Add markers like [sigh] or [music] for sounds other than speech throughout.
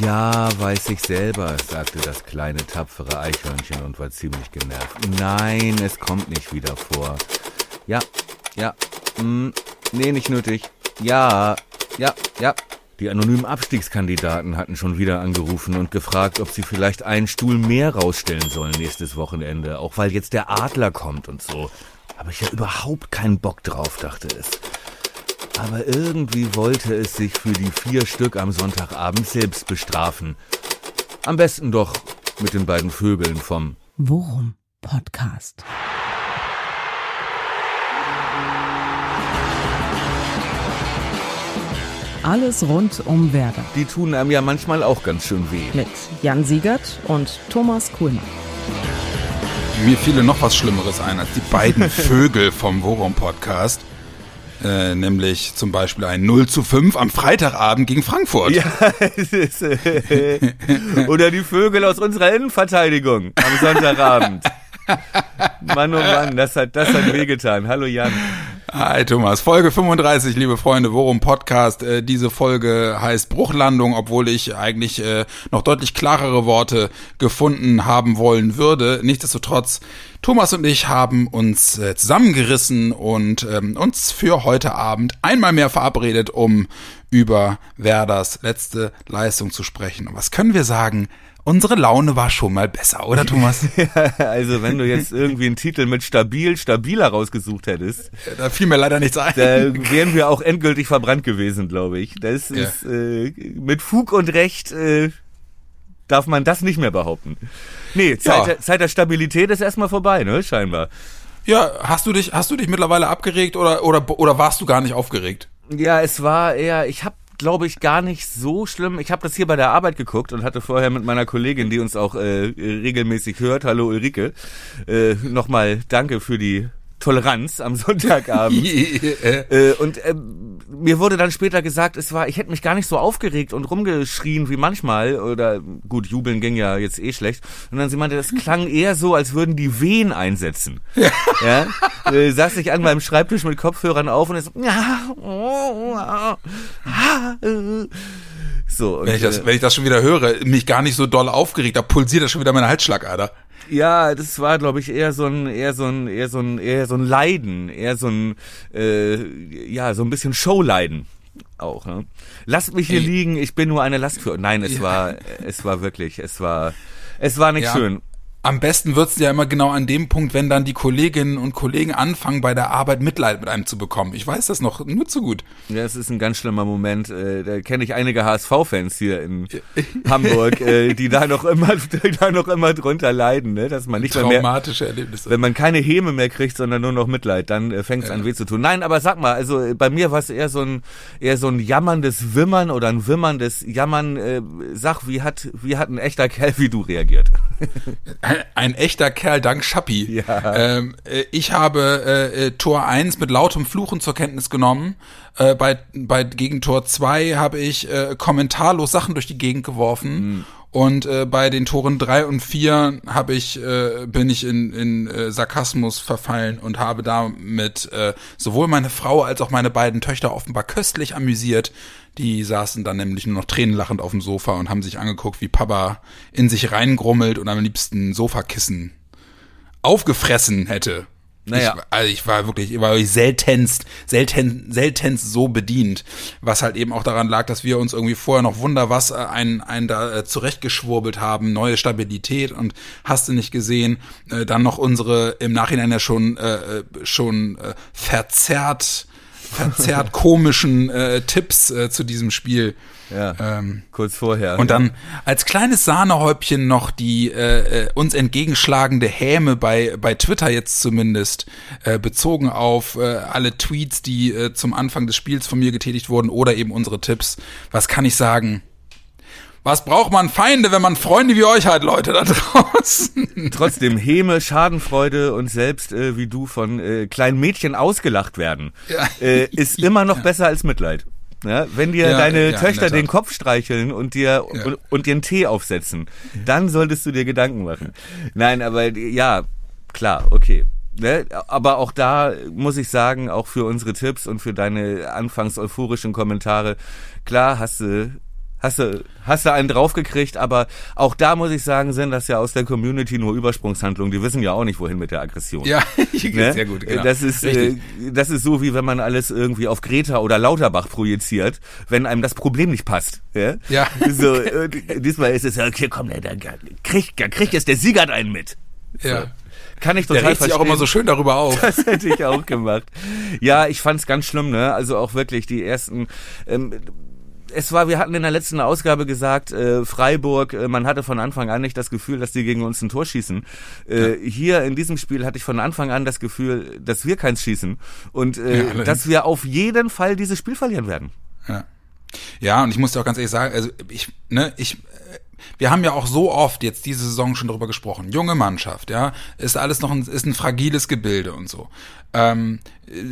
Ja, weiß ich selber, sagte das kleine tapfere Eichhörnchen und war ziemlich genervt. Nein, es kommt nicht wieder vor. Ja, ja, hm, nee, nicht nötig. Ja, ja, ja. Die anonymen Abstiegskandidaten hatten schon wieder angerufen und gefragt, ob sie vielleicht einen Stuhl mehr rausstellen sollen nächstes Wochenende, auch weil jetzt der Adler kommt und so. Habe ich ja überhaupt keinen Bock drauf, dachte es. Aber irgendwie wollte es sich für die vier Stück am Sonntagabend selbst bestrafen. Am besten doch mit den beiden Vögeln vom Worum Podcast. Alles rund um Werder. Die tun einem ja manchmal auch ganz schön weh. Mit Jan Siegert und Thomas Kuhlmann. Mir fiele noch was Schlimmeres ein als die beiden [laughs] Vögel vom Worum Podcast. Äh, nämlich zum Beispiel ein 0 zu 5 am Freitagabend gegen Frankfurt. Ja, [laughs] es ist, äh, oder die Vögel aus unserer Innenverteidigung am Sonntagabend. Mann, oh Mann, das hat, das hat wehgetan. Hallo Jan. Hi Thomas, Folge 35, liebe Freunde, worum Podcast. Äh, diese Folge heißt Bruchlandung, obwohl ich eigentlich äh, noch deutlich klarere Worte gefunden haben wollen würde. Nichtsdestotrotz, Thomas und ich haben uns äh, zusammengerissen und ähm, uns für heute Abend einmal mehr verabredet, um über Werders letzte Leistung zu sprechen. Und was können wir sagen? Unsere Laune war schon mal besser, oder Thomas? [laughs] also wenn du jetzt irgendwie einen Titel mit stabil, stabiler rausgesucht hättest. Da fiel mir leider nichts ein. Da wären wir auch endgültig verbrannt gewesen, glaube ich. Das Ja. ist äh, mit Fug und Recht äh, darf man das nicht mehr behaupten. Nee, Zeit, Ja. der, Zeit der Stabilität ist erstmal vorbei, ne? Scheinbar. Ja, hast du dich, hast du dich mittlerweile abgeregt oder, oder, oder warst du gar nicht aufgeregt? Ja, es war eher, ich habe glaube ich gar nicht so schlimm. Ich habe das hier bei der Arbeit geguckt und hatte vorher mit meiner Kollegin, die uns auch äh, regelmäßig hört, hallo Ulrike, äh, nochmal danke für die Toleranz am Sonntagabend. [laughs] Äh, und ähm, mir wurde dann später gesagt, es war, ich hätte mich gar nicht so aufgeregt und rumgeschrien wie manchmal. Oder gut, jubeln ging ja jetzt eh schlecht. Und dann sie meinte, das klang eher so, als würden die Wehen einsetzen. Ja. [laughs] Äh, saß ich an meinem Schreibtisch mit Kopfhörern auf und ist [laughs] so. Wenn ich, das, äh, wenn ich das schon wieder höre, mich gar nicht so doll aufgeregt, da pulsiert das schon wieder meine Halsschlagader. Ja, das war, glaube ich, eher so ein, eher so ein, eher so ein, eher so ein Leiden, eher so ein, äh, ja, so ein bisschen Showleiden auch. Ne? Lasst mich hier Ey. liegen, ich bin nur eine Last für. Nein, es Ja. war, es war wirklich, es war, es war nicht Ja. schön. Am besten wird's ja immer genau an dem Punkt, wenn dann die Kolleginnen und Kollegen anfangen, bei der Arbeit Mitleid mit einem zu bekommen. Ich weiß das noch nur zu gut. Ja, es ist ein ganz schlimmer Moment. Äh, da kenne ich einige HSV-Fans hier in Hamburg, äh, die da noch immer, da noch immer drunter leiden, ne? dass man nicht mehr, Traumatische Erlebnisse. wenn man keine Häme mehr kriegt, sondern nur noch Mitleid, dann äh, fängt es an weh zu tun. Nein, aber sag mal, also bei mir war es eher so ein eher so ein jammerndes Wimmern oder ein wimmerndes Jammern. Sag, wie hat wie hat ein echter Kerl wie du reagiert? [laughs] Ein echter Kerl dank Schappi. Ja. Ähm, äh, ich habe äh, äh, Tor 1 mit lautem Fluchen zur Kenntnis genommen. Äh, bei, bei gegen Tor 2 habe ich äh, kommentarlos Sachen durch die Gegend geworfen. Und äh, bei den Toren 3 und 4 habe ich, äh, bin ich in, in äh, Sarkasmus verfallen und habe damit äh, sowohl meine Frau als auch meine beiden Töchter offenbar köstlich amüsiert. Die saßen dann nämlich nur noch tränenlachend auf dem Sofa und haben sich angeguckt, wie Papa in sich reingrummelt und am liebsten Sofakissen aufgefressen hätte. Naja. Ich, also ich war wirklich, ich war wirklich seltenst, selten, seltenst so bedient, was halt eben auch daran lag, dass wir uns irgendwie vorher noch wunder was äh, einen, einen da äh, zurechtgeschwurbelt haben, neue Stabilität und hast du nicht gesehen, äh, dann noch unsere im Nachhinein ja schon äh, äh, schon äh, verzerrt verzerrt komischen äh, Tipps äh, zu diesem Spiel. Ja, Ähm, kurz vorher. und dann als kleines Sahnehäubchen noch die äh, äh, uns entgegenschlagende Häme bei bei Twitter jetzt zumindest äh, bezogen auf äh, alle Tweets, die äh, zum Anfang des Spiels von mir getätigt wurden oder eben unsere Tipps. Was kann ich sagen? Was braucht man Feinde, wenn man Freunde wie euch hat, Leute da [laughs] draußen? trotzdem Häme, Schadenfreude und selbst äh, wie du von äh, kleinen Mädchen ausgelacht werden, Ja. äh, ist [laughs] immer noch besser als Mitleid. Ja, wenn dir Ja, deine ja, Töchter den Kopf streicheln und dir Ja. und, und dir einen Tee aufsetzen, dann solltest du dir Gedanken machen. Nein, aber ja, klar, okay. Ne? Aber auch da muss ich sagen, auch für unsere Tipps und für deine anfangs euphorischen Kommentare, klar hast du hast du, hast du einen draufgekriegt, aber auch da muss ich sagen, sind das ja aus der Community nur Übersprungshandlungen. Die wissen ja auch nicht, wohin mit der Aggression. Ja, [laughs] Ne? sehr gut. Genau. Das ist, äh, Richtig. das ist so, wie wenn man alles irgendwie auf Greta oder Lauterbach projiziert, wenn einem das Problem nicht passt. Ja. Ja. [laughs] So, äh, diesmal ist es ja, okay, komm, da, da, kriegt, da kriegt jetzt der Siegert einen mit. ja. Kann ich Der total regt sich auch verstehen. immer so schön darüber auf. [laughs] Das hätte ich auch gemacht. Ja, ich fand's ganz schlimm, ne? Also auch wirklich die ersten. Ähm, es war, wir hatten in der letzten Ausgabe gesagt, äh, Freiburg, äh, man hatte von Anfang an nicht das Gefühl, dass die gegen uns ein Tor schießen. Äh, Hier in diesem Spiel hatte ich von Anfang an das Gefühl, dass wir keins schießen und äh, Ja, dass wir auf jeden Fall dieses Spiel verlieren werden. Ja. ja, und ich muss dir auch ganz ehrlich sagen, also ich, ne, ich, äh, wir haben ja auch so oft jetzt diese Saison schon darüber gesprochen. Junge Mannschaft, ja, ist alles noch ein, ist ein fragiles Gebilde und so. Ähm,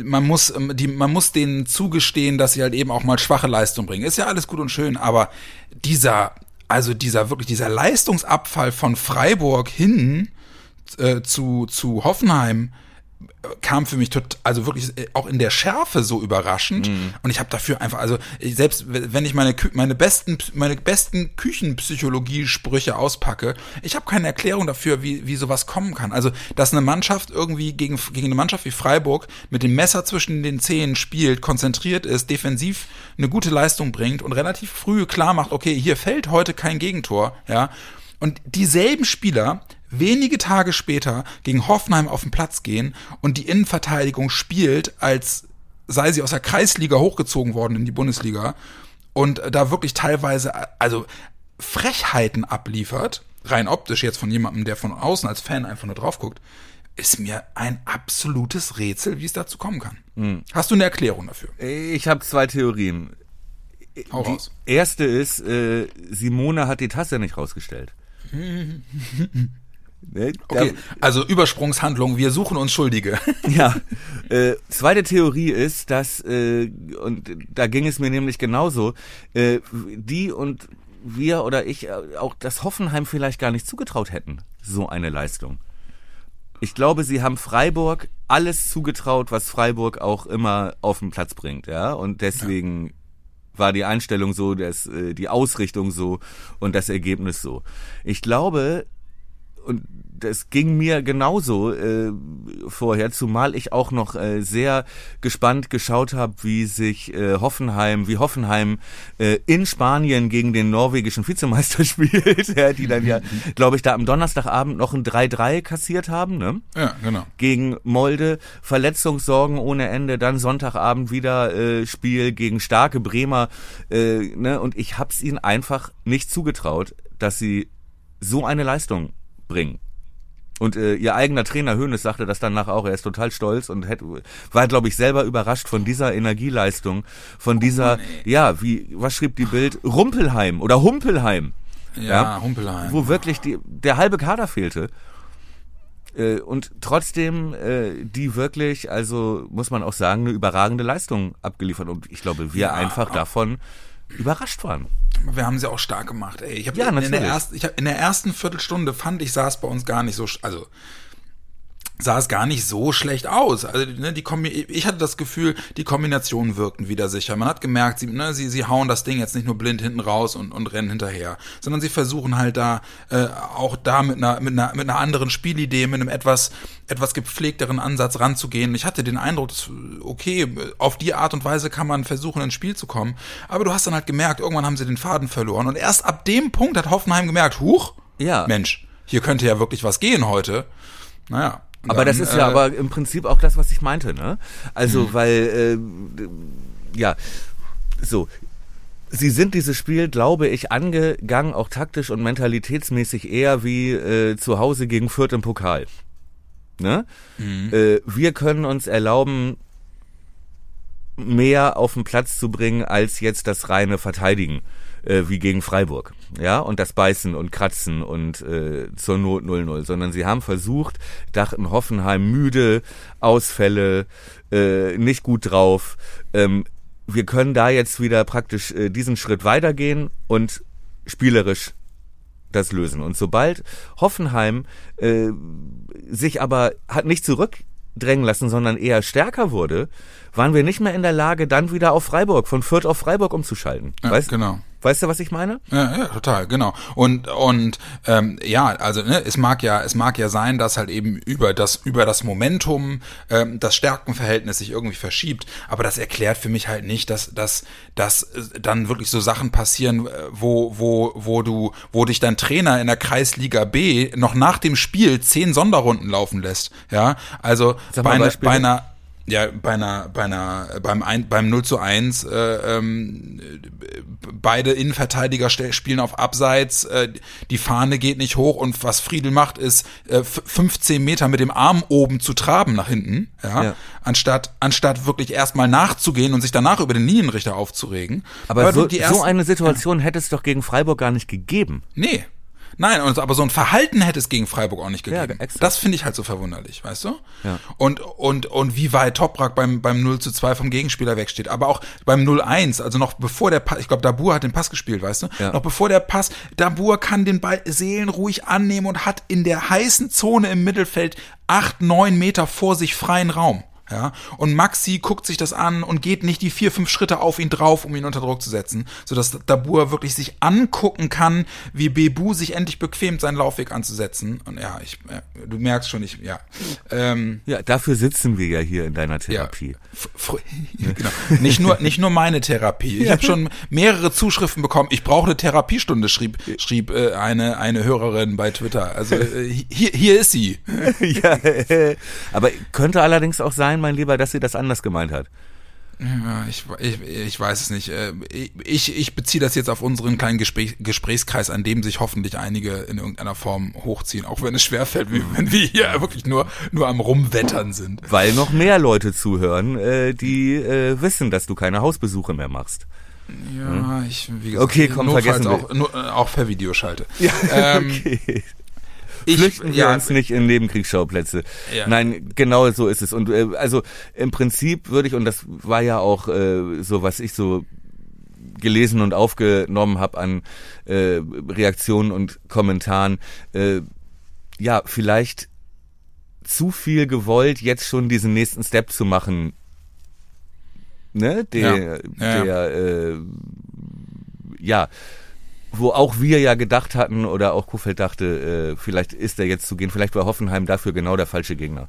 man muss, ähm, die, man muss denen zugestehen, dass sie halt eben auch mal schwache Leistung bringen. Ist ja alles gut und schön, aber dieser, also dieser wirklich dieser Leistungsabfall von Freiburg hin äh, zu zu Hoffenheim kam für mich tot, also wirklich äh, auch in der Schärfe so überraschend. Und ich habe dafür einfach also ich, selbst wenn ich meine meine besten meine besten Küchenpsychologie Sprüche auspacke ich habe keine Erklärung dafür wie wie sowas kommen kann. Also dass eine Mannschaft irgendwie gegen gegen eine Mannschaft wie Freiburg mit dem Messer zwischen den Zähnen spielt konzentriert ist defensiv eine gute Leistung bringt und relativ früh klar macht okay hier fällt heute kein Gegentor ja und dieselben Spieler wenige Tage später gegen Hoffenheim auf den Platz gehen und die Innenverteidigung spielt, als sei sie aus der Kreisliga hochgezogen worden in die Bundesliga und da wirklich teilweise, also Frechheiten abliefert, rein optisch jetzt von jemandem, der von außen als Fan einfach nur drauf guckt, ist mir ein absolutes Rätsel, wie es dazu kommen kann. Hast du eine Erklärung dafür? Ich habe zwei Theorien. Hau Die raus. erste ist, äh, Simone hat die Tasse nicht rausgestellt. [laughs] Ne? Okay, also Übersprungshandlung, wir suchen uns Schuldige. [laughs] Ja, äh, zweite Theorie ist, dass, äh, und da ging es mir nämlich genauso, äh, die und wir oder ich äh, auch das Hoffenheim vielleicht gar nicht zugetraut hätten, so eine Leistung. Ich glaube, sie haben Freiburg alles zugetraut, was Freiburg auch immer auf den Platz bringt, ja, und deswegen war die Einstellung so, dass, äh, die Ausrichtung so und das Ergebnis so. Ich glaube, und das ging mir genauso äh, vorher, zumal ich auch noch äh, sehr gespannt geschaut habe, wie sich äh, Hoffenheim, wie Hoffenheim äh, in Spanien gegen den norwegischen Vizemeister [laughs] spielt, ja, die dann ja, [laughs] glaube ich, da am Donnerstagabend noch ein 3-3 kassiert haben, ne? ja, genau. gegen Molde, Verletzungssorgen ohne Ende, dann Sonntagabend wieder äh, Spiel gegen starke Bremer, äh, ne? Und ich hab's ihnen einfach nicht zugetraut, dass sie so eine Leistung bringen. Und äh, ihr eigener Trainer Hönes sagte das danach auch. Er ist total stolz und hätte, war, glaube ich, selber überrascht von dieser Energieleistung, von dieser, ja, wie, was schrieb die Bild? Rumpelheim oder Humpelheim. Ja, Humpelheim. Wo wirklich die, der halbe Kader fehlte. Äh, und trotzdem äh, die wirklich, also muss man auch sagen, eine überragende Leistung abgeliefert. Und ich glaube, wir Ja. einfach davon überrascht waren. Wir haben sie auch stark gemacht. Ey, ich hab Ja, in, der natürlich. ersten, ich hab, in der ersten Viertelstunde fand ich, es bei uns gar nicht so, also sah es gar nicht so schlecht aus. Also ne, die Kombi ich hatte das Gefühl, die Kombinationen wirkten wieder sicher. Man hat gemerkt, sie, ne, sie, sie hauen das Ding jetzt nicht nur blind hinten raus und, und rennen hinterher, sondern sie versuchen halt da äh, auch da mit einer, mit einer mit einer anderen Spielidee, mit einem etwas etwas gepflegteren Ansatz ranzugehen. Ich hatte den Eindruck, dass, okay, auf die Art und Weise kann man versuchen, ins Spiel zu kommen. Aber du hast dann halt gemerkt, irgendwann haben sie den Faden verloren. Und erst ab dem Punkt hat Hoffenheim gemerkt, huch, Ja. Mensch, hier könnte ja wirklich was gehen heute. Naja. Aber dann, das ist ja äh, aber im Prinzip auch das, was ich meinte, ne? Also, weil, äh, ja, so. Sie sind dieses Spiel, glaube ich, angegangen, auch taktisch und mentalitätsmäßig eher wie äh, zu Hause gegen Fürth im Pokal. Ne? Äh, wir können uns erlauben, mehr auf den Platz zu bringen, als jetzt das reine Verteidigen, äh, wie gegen Freiburg. Ja, und das Beißen und Kratzen und äh, zur Not 0-0, sondern sie haben versucht, dachten Hoffenheim müde, Ausfälle, äh, nicht gut drauf. Ähm, wir können da jetzt wieder praktisch äh, diesen Schritt weitergehen und spielerisch das lösen. Und sobald Hoffenheim äh, sich aber hat nicht zurückdrängen lassen, sondern eher stärker wurde, waren wir nicht mehr in der Lage, dann wieder auf Freiburg, von Fürth auf Freiburg umzuschalten. Ja, weißt? genau. Weißt du, was ich meine? Ja, ja, total, genau. Und und ähm, ja, also ne, es mag ja, es mag ja sein, dass halt eben über das über das Momentum ähm, das Stärkenverhältnis sich irgendwie verschiebt, aber das erklärt für mich halt nicht, dass dass dass äh, dann wirklich so Sachen passieren, äh, wo wo wo du wo dich dein Trainer in der Kreisliga B noch nach dem Spiel zehn Sonderrunden laufen lässt. Ja, also bei, Beispiele. bei einer ja, bei einer, bei einer, beim, ein, beim 0 zu 1, äh, ähm, beide Innenverteidiger spielen auf Abseits, äh, die Fahne geht nicht hoch und was Friedel macht, ist äh, f- 15 Meter mit dem Arm oben zu traben nach hinten, ja, Ja. anstatt, anstatt wirklich erstmal nachzugehen und sich danach über den Linienrichter aufzuregen. Aber du so, die so ersten- eine Situation hätte es doch gegen Freiburg gar nicht gegeben. Nee. Nein, und, aber so ein Verhalten hätte es gegen Freiburg auch nicht Ja, gegeben. exakt. das finde ich halt so verwunderlich, weißt du? Ja. Und, und, und wie weit Toprak beim, beim 0 zu 2 vom Gegenspieler wegsteht. Aber auch beim 0-1, also noch bevor der Pass, ich glaube, Dabur hat den Pass gespielt, weißt du? Ja. Noch bevor der Pass, Dabur kann den Ball seelenruhig annehmen und hat in der heißen Zone im Mittelfeld acht, neun Meter vor sich freien Raum. Ja, und Maxi guckt sich das an und geht nicht die vier, fünf Schritte auf ihn drauf, um ihn unter Druck zu setzen, sodass Dabur wirklich sich angucken kann, wie Bebu sich endlich bequemt, seinen Laufweg anzusetzen. Und ja, ich, ja, du merkst schon, ich, ja. Ähm, Ja, dafür sitzen wir ja hier in deiner ja, Therapie. Fr- [laughs] genau. Nicht nur, nicht nur meine Therapie. Ich [laughs] habe schon mehrere Zuschriften bekommen. Ich brauche eine Therapiestunde, schrieb, schrieb äh, eine, eine Hörerin bei Twitter. Also äh, hier, hier ist sie. [laughs] ja, äh, aber könnte allerdings auch sein, mein Lieber, dass sie das anders gemeint hat. Ja, ich, ich, ich weiß es nicht. Äh, Ich, ich beziehe das jetzt auf unseren kleinen Gespräch, Gesprächskreis, an dem sich hoffentlich einige in irgendeiner Form hochziehen, auch wenn es schwerfällt, wenn wir hier wirklich nur, nur am Rumwettern sind. Weil noch mehr Leute zuhören, äh, die äh, wissen, dass du keine Hausbesuche mehr machst. Ja, ich, wie gesagt, Okay, komm, vergessen auch, nur, auch per Video schalte. [laughs] ähm, Okay. Ich, Flüchten wir ja, uns nicht in Nebenkriegsschauplätze. Ja. Nein, genau so ist es. Und äh, also im Prinzip würde ich, und das war ja auch äh, so, was ich so gelesen und aufgenommen habe an äh, Reaktionen und Kommentaren, äh, ja, vielleicht zu viel gewollt, jetzt schon diesen nächsten Step zu machen. Ne? Der, Ja. Ja, der äh, ja, wo auch wir ja gedacht hatten oder auch Kufeld dachte, äh, vielleicht ist er jetzt zu gehen, vielleicht war Hoffenheim dafür genau der falsche Gegner.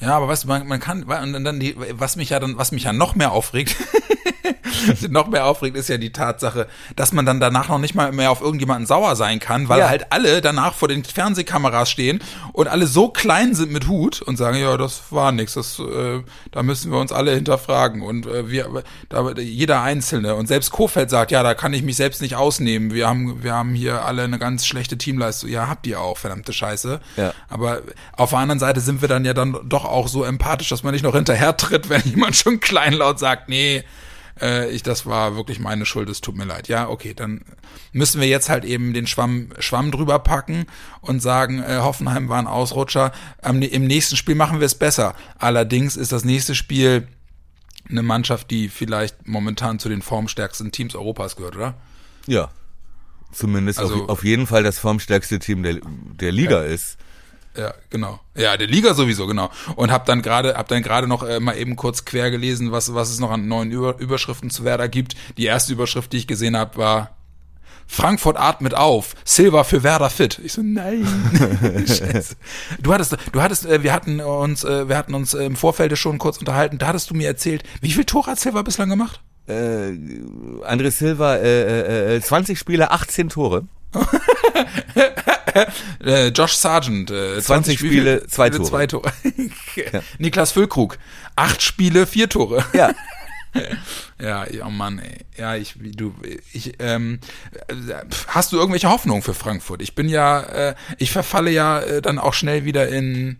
Ja, aber weißt du, man, man kann, und dann die, was mich ja dann, was mich ja noch mehr aufregt, [laughs] [laughs] noch mehr aufregt, ist ja die Tatsache, dass man dann danach noch nicht mal mehr auf irgendjemanden sauer sein kann, weil Ja. halt alle danach vor den Fernsehkameras stehen und alle so klein sind mit Hut und sagen, ja, das war nix, das, äh, da müssen wir uns alle hinterfragen und äh, wir, da, jeder Einzelne und selbst Kofeld sagt, ja, da kann ich mich selbst nicht ausnehmen, wir haben, wir haben hier alle eine ganz schlechte Teamleistung, ja, habt ihr auch, verdammte Scheiße. Ja. Aber auf der anderen Seite sind wir dann ja dann doch auch so empathisch, dass man nicht noch hinterher tritt, [laughs] wenn jemand schon kleinlaut sagt, nee, äh, ich, das war wirklich meine Schuld, es tut mir leid. Ja, okay, dann müssen wir jetzt halt eben den Schwamm, Schwamm drüber packen und sagen, äh, Hoffenheim war ein Ausrutscher. Am, Im nächsten Spiel machen wir es besser. Allerdings ist das nächste Spiel eine Mannschaft, die vielleicht momentan zu den formstärksten Teams Europas gehört, oder? Ja. Zumindest Also- auf, auf jeden Fall das formstärkste Team der, der Liga ist. Ja, genau. Ja, der Liga sowieso, genau. Und hab dann gerade, hab dann gerade noch äh, mal eben kurz quer gelesen, was, was es noch an neuen Über Überschriften zu Werder gibt. Die erste Überschrift, die ich gesehen habe, war Frankfurt atmet auf, Silva für Werder fit. Ich so, nein. [laughs] Scheiße. Du hattest, du hattest, äh, wir hatten uns, äh, wir hatten uns äh, im Vorfeld schon kurz unterhalten. Da hattest du mir erzählt, wie viel Tore hat Silva bislang gemacht? Äh, André Silva, äh, äh, äh, 20 Spiele, 18 Tore. [laughs] [laughs] Äh, Josh Sargent, äh, 20 wie Spiele, viel? zwei Tore. Zwei Tore. [laughs] Niklas Füllkrug, acht Spiele, vier Tore. Ja. [laughs] Ja, oh Mann, ey. Ja, ich, du, ich, ähm, äh, hast du irgendwelche Hoffnungen für Frankfurt? Ich bin ja, äh, ich verfalle ja äh, dann auch schnell wieder in,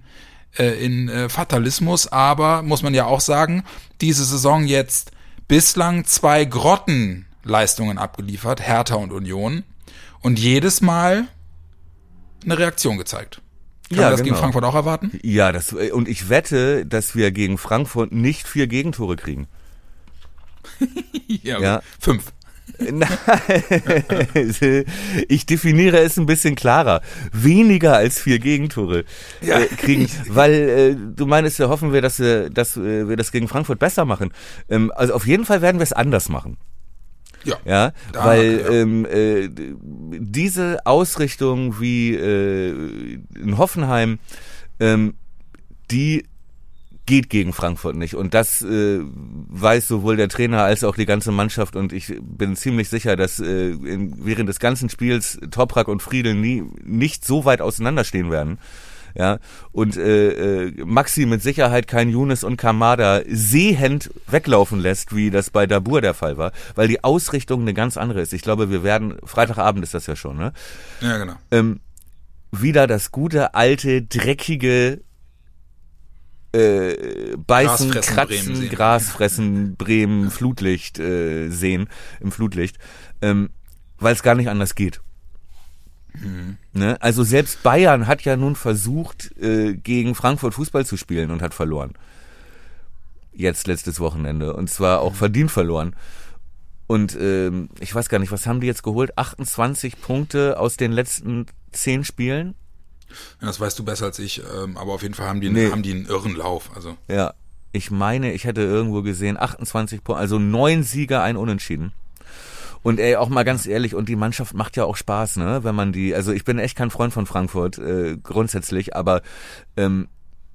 äh, in äh, Fatalismus, aber muss man ja auch sagen, diese Saison jetzt bislang zwei Grottenleistungen abgeliefert, Hertha und Union, und jedes Mal eine Reaktion gezeigt. Kann Ja, man das gegen genau. Frankfurt auch erwarten? Ja, das, und ich wette, dass wir gegen Frankfurt nicht vier Gegentore kriegen. [laughs] Ja. Ja. Fünf. Nein, [laughs] ich definiere es ein bisschen klarer. Weniger als vier Gegentore Ja. äh, kriegen, [laughs] weil äh, du meinst ja, hoffen wir, dass wir, dass äh, wir das gegen Frankfurt besser machen. Ähm, also auf jeden Fall werden wir es anders machen. Ja. Ja, weil ja. Ähm, äh, diese Ausrichtung wie äh, in Hoffenheim, ähm, die geht gegen Frankfurt nicht. Und das äh, weiß sowohl der Trainer als auch die ganze Mannschaft. Und ich bin ziemlich sicher, dass äh, in, während des ganzen Spiels Toprak und Friedel nie nicht so weit auseinanderstehen werden. Ja, und äh, äh, Maxi mit Sicherheit kein Younes und Kamada sehend weglaufen lässt, wie das bei Dabur der Fall war, weil die Ausrichtung eine ganz andere ist. Ich glaube, wir werden, Freitagabend ist das ja schon, ne? Ja, genau. ähm, wieder das gute, alte, dreckige äh, Beißen, Grasfressen Kratzen, Bremen sehen. Gras fressen, Bremen, Flutlicht äh, sehen, im Flutlicht, ähm, weil es gar nicht anders geht. Mhm. Ne? Also selbst Bayern hat ja nun versucht, äh, gegen Frankfurt Fußball zu spielen und hat verloren. Jetzt letztes Wochenende. Und zwar Mhm. auch verdient verloren. Und ähm, ich weiß gar nicht, was haben die jetzt geholt? 28 Punkte aus den letzten 10 Spielen? Ja, das weißt du besser als ich, ähm, aber auf jeden Fall haben die, Nee. haben die einen irren Lauf. Also Ja. Ich meine, ich hätte irgendwo gesehen, 28 Punkte, also neun Sieger, ein Unentschieden. Und ey, auch mal ganz ehrlich, und die Mannschaft macht ja auch Spaß, ne? Wenn man die, also ich bin echt kein Freund von Frankfurt, äh, grundsätzlich, aber ähm,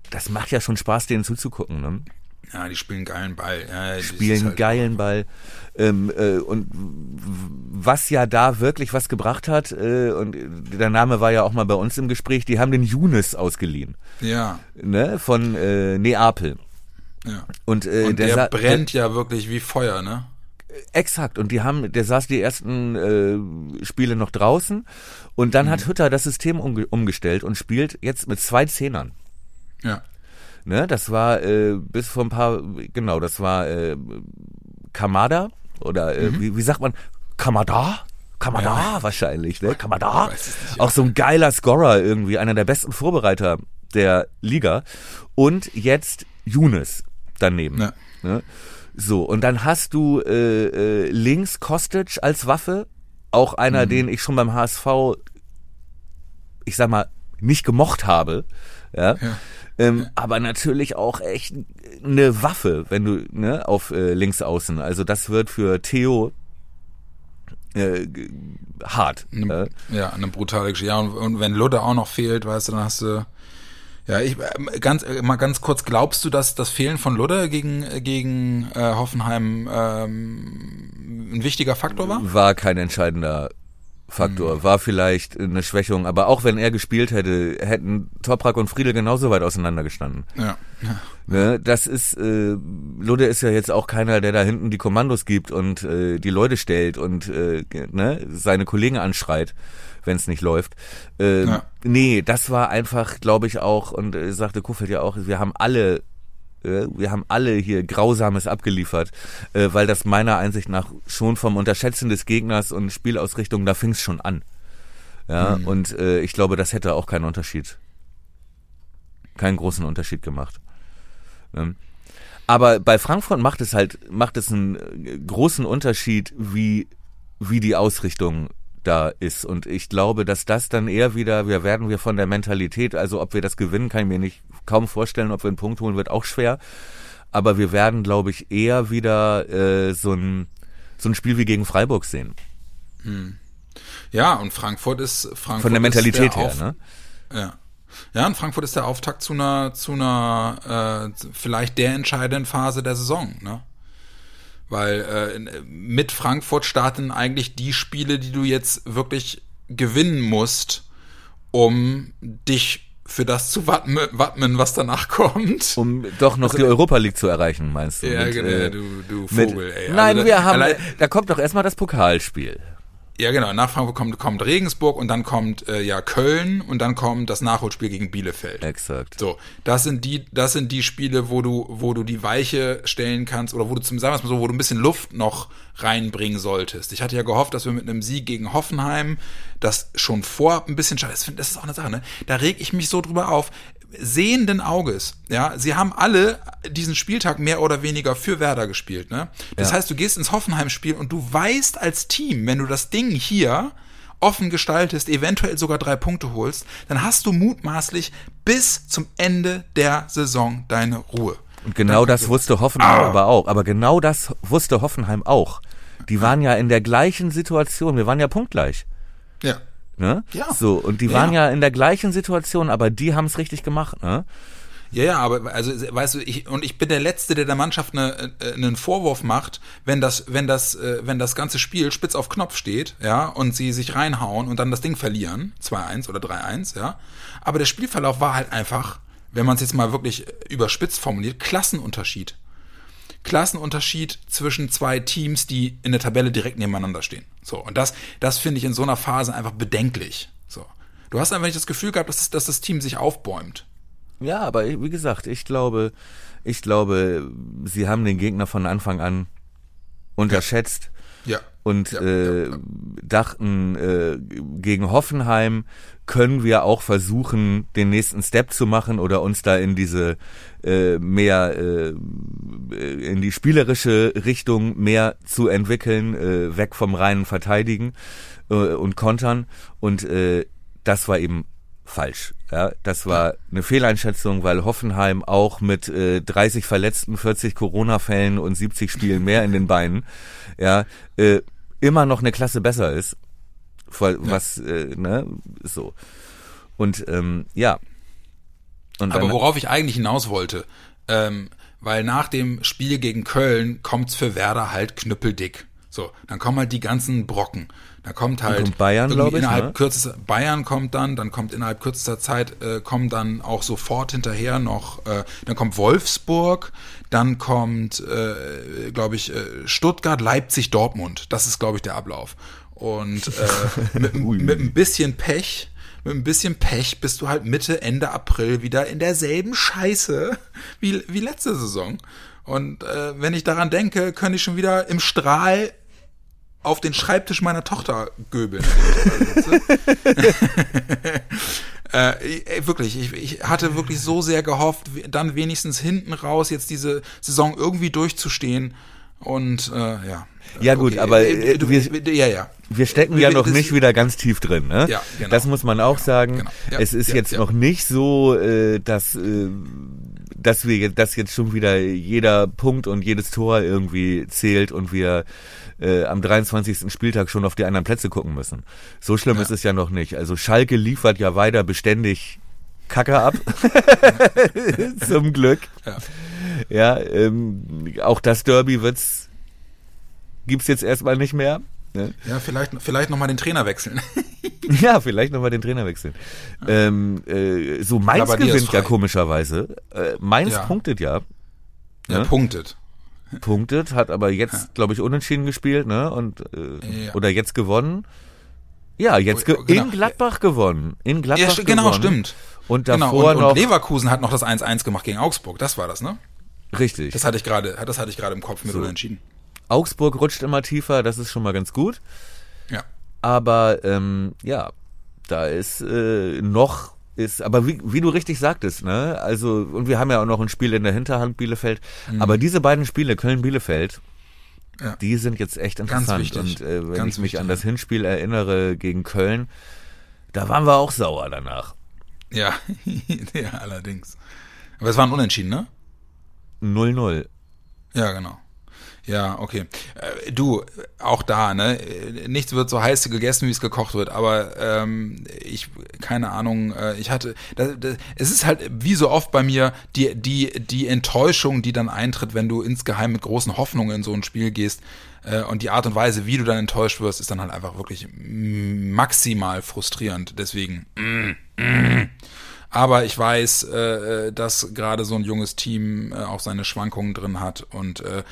das macht ja schon Spaß, denen zuzugucken, ne? ja, die spielen geilen Ball. Ja, spielen halt- geilen Ball. Ähm, äh, und was ja da wirklich was gebracht hat, äh, und der Name war ja auch mal bei uns im Gespräch, die haben den Younes ausgeliehen, Ja, ne? Von äh, Neapel. ja. Und, äh, Und der, sa- brennt ja wirklich wie Feuer, ne? Exakt. Und die haben, der saß die ersten äh, Spiele noch draußen und dann Mhm. hat Hütter das System umge umgestellt und spielt jetzt mit zwei Zehnern. Ja. Ne, das war äh, bis vor ein paar, genau, das war äh, Kamada oder äh, Mhm. wie, wie sagt man, Kamada? Kamada wahrscheinlich, ne? Kamada? nicht, ja. Auch so ein geiler Scorer irgendwie, einer der besten Vorbereiter der Liga. Und jetzt Younes daneben. Ja. Ne? So, und dann hast du äh, äh, links Kostic als Waffe, auch einer, Mhm. den ich schon beim HSV, ich sag mal, nicht gemocht habe. Ja. Ja. Ähm, aber natürlich auch echt eine Waffe, wenn du ne, auf äh, links außen. Also das wird für Theo äh, hart. Eine, Äh, ja, eine brutale Geschichte. Ja, und, und wenn Ludde auch noch fehlt, weißt du, dann hast du. Ja, ich äh, ganz äh, mal ganz kurz, glaubst du, dass das Fehlen von Ludde gegen äh, gegen äh, Hoffenheim ähm, ein wichtiger Faktor war? war kein entscheidender Faktor. War vielleicht eine Schwächung, aber auch wenn er gespielt hätte, hätten Toprak und Friedel genauso weit auseinandergestanden. Ja. ja. Ne, das ist, äh, Ludde ist ja jetzt auch keiner, der da hinten die Kommandos gibt und äh, die Leute stellt und äh, ne, seine Kollegen anschreit, wenn es nicht läuft. Äh, Ja. Nee, das war einfach, glaube ich, auch, und äh, sagte Kuffeld ja auch, wir haben alle äh, wir haben alle hier Grausames abgeliefert, äh, weil das meiner Einsicht nach schon vom Unterschätzen des Gegners und Spielausrichtung, da fing es schon an. Ja, und äh, ich glaube, das hätte auch keinen Unterschied, keinen großen Unterschied gemacht. Ne? Aber bei Frankfurt macht es halt, macht es einen großen Unterschied, wie, wie die Ausrichtung da ist. Und ich glaube, dass das dann eher wieder, wir werden wir von der Mentalität, also ob wir das gewinnen, kann ich mir nicht kaum vorstellen, ob wir einen Punkt holen, wird auch schwer. Aber wir werden, glaube ich, eher wieder äh, so ein so ein Spiel wie gegen Freiburg sehen. Ja, und Frankfurt ist Frankfurt Von der Mentalität der her, ne? Ja. Ja, und Frankfurt ist der Auftakt zu einer, zu einer, äh, vielleicht der entscheidenden Phase der Saison, ne? Weil äh, in- mit Frankfurt starten eigentlich die Spiele, die du jetzt wirklich gewinnen musst, um dich für das zu wappnen, was danach [laughs] kommt. Um doch noch die Europa League zu erreichen, meinst du? ja, Mit, genau, äh, du, du mit- Vogel, ey. Nein, Also wir haben, allein- da kommt doch erstmal das Pokalspiel. Ja, genau. Nach Frankfurt kommt, kommt Regensburg und dann kommt äh, ja Köln und dann kommt das Nachholspiel gegen Bielefeld. Exakt. So, das sind die, das sind die Spiele, wo du, wo du die Weiche stellen kannst oder wo du zum, sagen wir mal so, wo du ein bisschen Luft noch reinbringen solltest. Ich hatte ja gehofft, dass wir mit einem Sieg gegen Hoffenheim das schon vorab ein bisschen schade. Das ist auch eine Sache, ne? Da reg ich mich so drüber auf. Sehenden Auges, ja, sie haben alle diesen Spieltag mehr oder weniger für Werder gespielt, ne? Das Ja. heißt, du gehst ins Hoffenheim-Spiel und du weißt als Team, wenn du das Ding hier offen gestaltest, eventuell sogar drei Punkte holst, dann hast du mutmaßlich bis zum Ende der Saison deine Ruhe. Und genau das wusste Hoffenheim aber auch. Aber genau das wusste Hoffenheim auch. Die waren ja in der gleichen Situation. Wir waren ja punktgleich. Ja. Ne? Ja. So, und die Ja. waren ja in der gleichen Situation, aber die haben es richtig gemacht, ne? Ja, ja, aber also weißt du, ich und ich bin der letzte, der der Mannschaft eine, äh, einen Vorwurf macht, wenn das wenn das äh, wenn das ganze Spiel spitz auf Knopf steht, ja, und sie sich reinhauen und dann das Ding verlieren, 2-1 oder 3-1, ja. Aber der Spielverlauf war halt einfach, wenn man es jetzt mal wirklich überspitzt formuliert, Klassenunterschied. Klassenunterschied zwischen zwei Teams, die in der Tabelle direkt nebeneinander stehen. So, und das, das finde ich in so einer Phase einfach bedenklich. So. Du hast einfach nicht das Gefühl gehabt, dass, dass das Team sich aufbäumt. Ja, aber wie gesagt, ich glaube, ich glaube, sie haben den Gegner von Anfang an unterschätzt Ja. Und Ja, äh, ja, dachten, äh, gegen Hoffenheim können wir auch versuchen, den nächsten Step zu machen oder uns da in diese äh, mehr äh, in die spielerische Richtung mehr zu entwickeln, äh, weg vom reinen Verteidigen äh, und Kontern. Und äh, das war eben falsch. Ja, das war eine Fehleinschätzung, weil Hoffenheim auch mit äh, 30 Verletzten, 40 Corona-Fällen und 70 Spielen mehr in den Beinen, ja, äh, immer noch eine Klasse besser ist. Voll, Was, äh, ne, so. Und ähm, ja. Und Aber worauf ich eigentlich hinaus wollte, ähm, weil nach dem Spiel gegen Köln kommt's für Werder halt knüppeldick. So, dann kommen halt die ganzen Brocken. Da kommt halt kommt Bayern, irgendwie glaub ich, innerhalb ne? kürzester Bayern kommt dann, dann kommt innerhalb kürzester Zeit äh, kommen dann auch sofort hinterher noch, äh, dann kommt Wolfsburg, dann kommt, äh, glaube ich, äh, Stuttgart, Leipzig, Dortmund. Das ist, glaube ich, der Ablauf. Und äh, [laughs] mit, mit ein bisschen Pech, mit ein bisschen Pech bist du halt Mitte, Ende April wieder in derselben Scheiße wie, wie letzte Saison. Und äh, wenn ich daran denke, könnte ich schon wieder im Strahl auf den Schreibtisch meiner Tochter göbeln. [laughs] äh, wirklich, ich, ich hatte wirklich so sehr gehofft, dann wenigstens hinten raus jetzt diese Saison irgendwie durchzustehen. Und äh, ja. Ja, gut, aber, äh, äh, du, wir- ja, ja. wir stecken wir- ja noch nicht wieder ganz tief drin, ne? Ja, genau. Das muss man auch sagen. genau. Ja, es ist ja, jetzt noch nicht so, äh, dass, äh, dass wir jetzt, dass jetzt schon wieder jeder Punkt und jedes Tor irgendwie zählt und wir äh, am 23. Spieltag schon auf die anderen Plätze gucken müssen. So schlimm Ja. ist es ja noch nicht. Also Schalke liefert ja weiter beständig Kacke ab. [laughs] Zum Glück. Ja. Ja, ähm, auch das Derby wird's gibt's jetzt erstmal nicht mehr. Ne? Ja, vielleicht, vielleicht nochmal [laughs] den Trainer wechseln. Ja, vielleicht nochmal den Trainer wechseln. Ähm, äh, so Mainz gewinnt ja komischerweise. Äh, Mainz Ja. punktet ja, Ja, Ne? punktet. Punktet, hat aber jetzt, glaube ich, unentschieden gespielt, ne? Und äh, Ja. oder jetzt gewonnen. Ja, jetzt ge Oh, genau. in Gladbach gewonnen. In Gladbach Ja, genau, gewonnen. stimmt. Und Genau, davor und, noch und Leverkusen hat noch das 1-1 gemacht gegen Augsburg. Das war das, ne? richtig. Das hatte ich gerade, das hatte ich gerade im Kopf mit So. unentschieden. Augsburg rutscht immer tiefer, das ist schon mal ganz gut. Ja. Aber ähm, ja, da ist äh, noch ist, aber wie, wie du richtig sagtest, ne? Also und wir haben ja auch noch ein Spiel in der Hinterhand Bielefeld. Aber diese beiden Spiele Köln Bielefeld, Mhm. Ja. die sind jetzt echt interessant. Und äh, wenn Ganz ich mich wichtig, an das. Hinspiel erinnere gegen Köln, da waren wir auch sauer danach. Ja, [laughs] ja, allerdings. Aber es war ein Unentschieden, ne? 0-0. Ja, genau. Ja, okay. Äh, du, auch da, ne? äh, Nichts wird so heiß gegessen, wie es gekocht wird, aber ähm, ich, keine Ahnung, äh, ich hatte, das, das, es ist halt wie so oft bei mir die, die, die Enttäuschung, die dann eintritt, wenn du insgeheim mit großen Hoffnungen in so ein Spiel gehst äh, und die Art und Weise, wie du dann enttäuscht wirst, ist dann halt einfach wirklich maximal frustrierend. Deswegen, mm, mm. Aber ich weiß, äh, dass gerade so ein junges Team äh, auch seine Schwankungen drin hat und äh,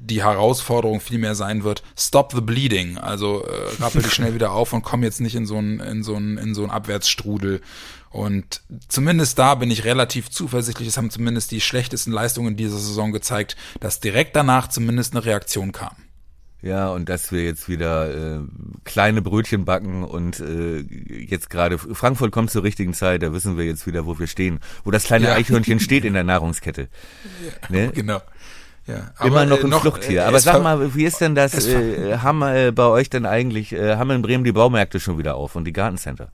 die Herausforderung vielmehr sein wird, stop the bleeding. Also äh, rappel dich schnell wieder auf und komm jetzt nicht in so einen in so einen in so einen Abwärtsstrudel. Und zumindest da bin ich relativ zuversichtlich. Es haben zumindest die schlechtesten Leistungen dieser Saison gezeigt, dass direkt danach zumindest eine Reaktion kam. Ja, und dass wir jetzt wieder äh, kleine Brötchen backen und äh, jetzt gerade Frankfurt kommt zur richtigen Zeit, da wissen wir jetzt wieder, wo wir stehen, wo das kleine Ja. Eichhörnchen [laughs] steht in der Nahrungskette. Ne? Genau. Ja, Immer aber, noch äh, ein Fluchttier. äh, Aber es sag mal, wie ist denn das? [laughs] Äh, haben äh, bei euch denn eigentlich, äh, haben in Bremen die Baumärkte schon wieder auf und die Gartencenter?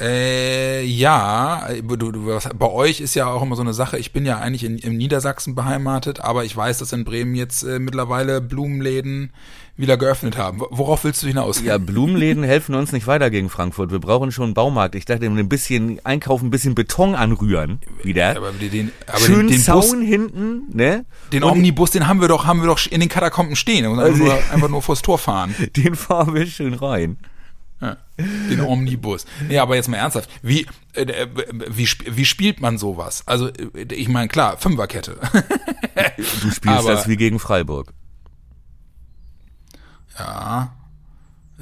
Äh, ja, du, du, was, bei euch ist ja auch immer so eine Sache, ich bin ja eigentlich in, in Niedersachsen beheimatet, aber ich weiß, dass in Bremen jetzt äh, mittlerweile Blumenläden wieder geöffnet haben. Worauf willst du hinaus? Ja, Blumenläden [laughs] helfen uns nicht weiter gegen Frankfurt. Wir brauchen schon einen Baumarkt. Ich dachte, ein bisschen einkaufen, ein bisschen Beton anrühren wieder. aber den, aber Schön den, den Zaun Bus, hinten, ne? den Und Omnibus, den haben wir doch, haben wir doch in den Katakomben stehen und Also- einfach, [laughs] nur, einfach nur vors Tor fahren. Den fahren wir schön rein. Ja, den Omnibus. Nee, aber jetzt mal ernsthaft. Wie, äh, äh, wie, wie spielt man sowas? Also, äh, ich meine, klar, Fünferkette. [laughs] Du spielst Aber- das wie gegen Freiburg. ja.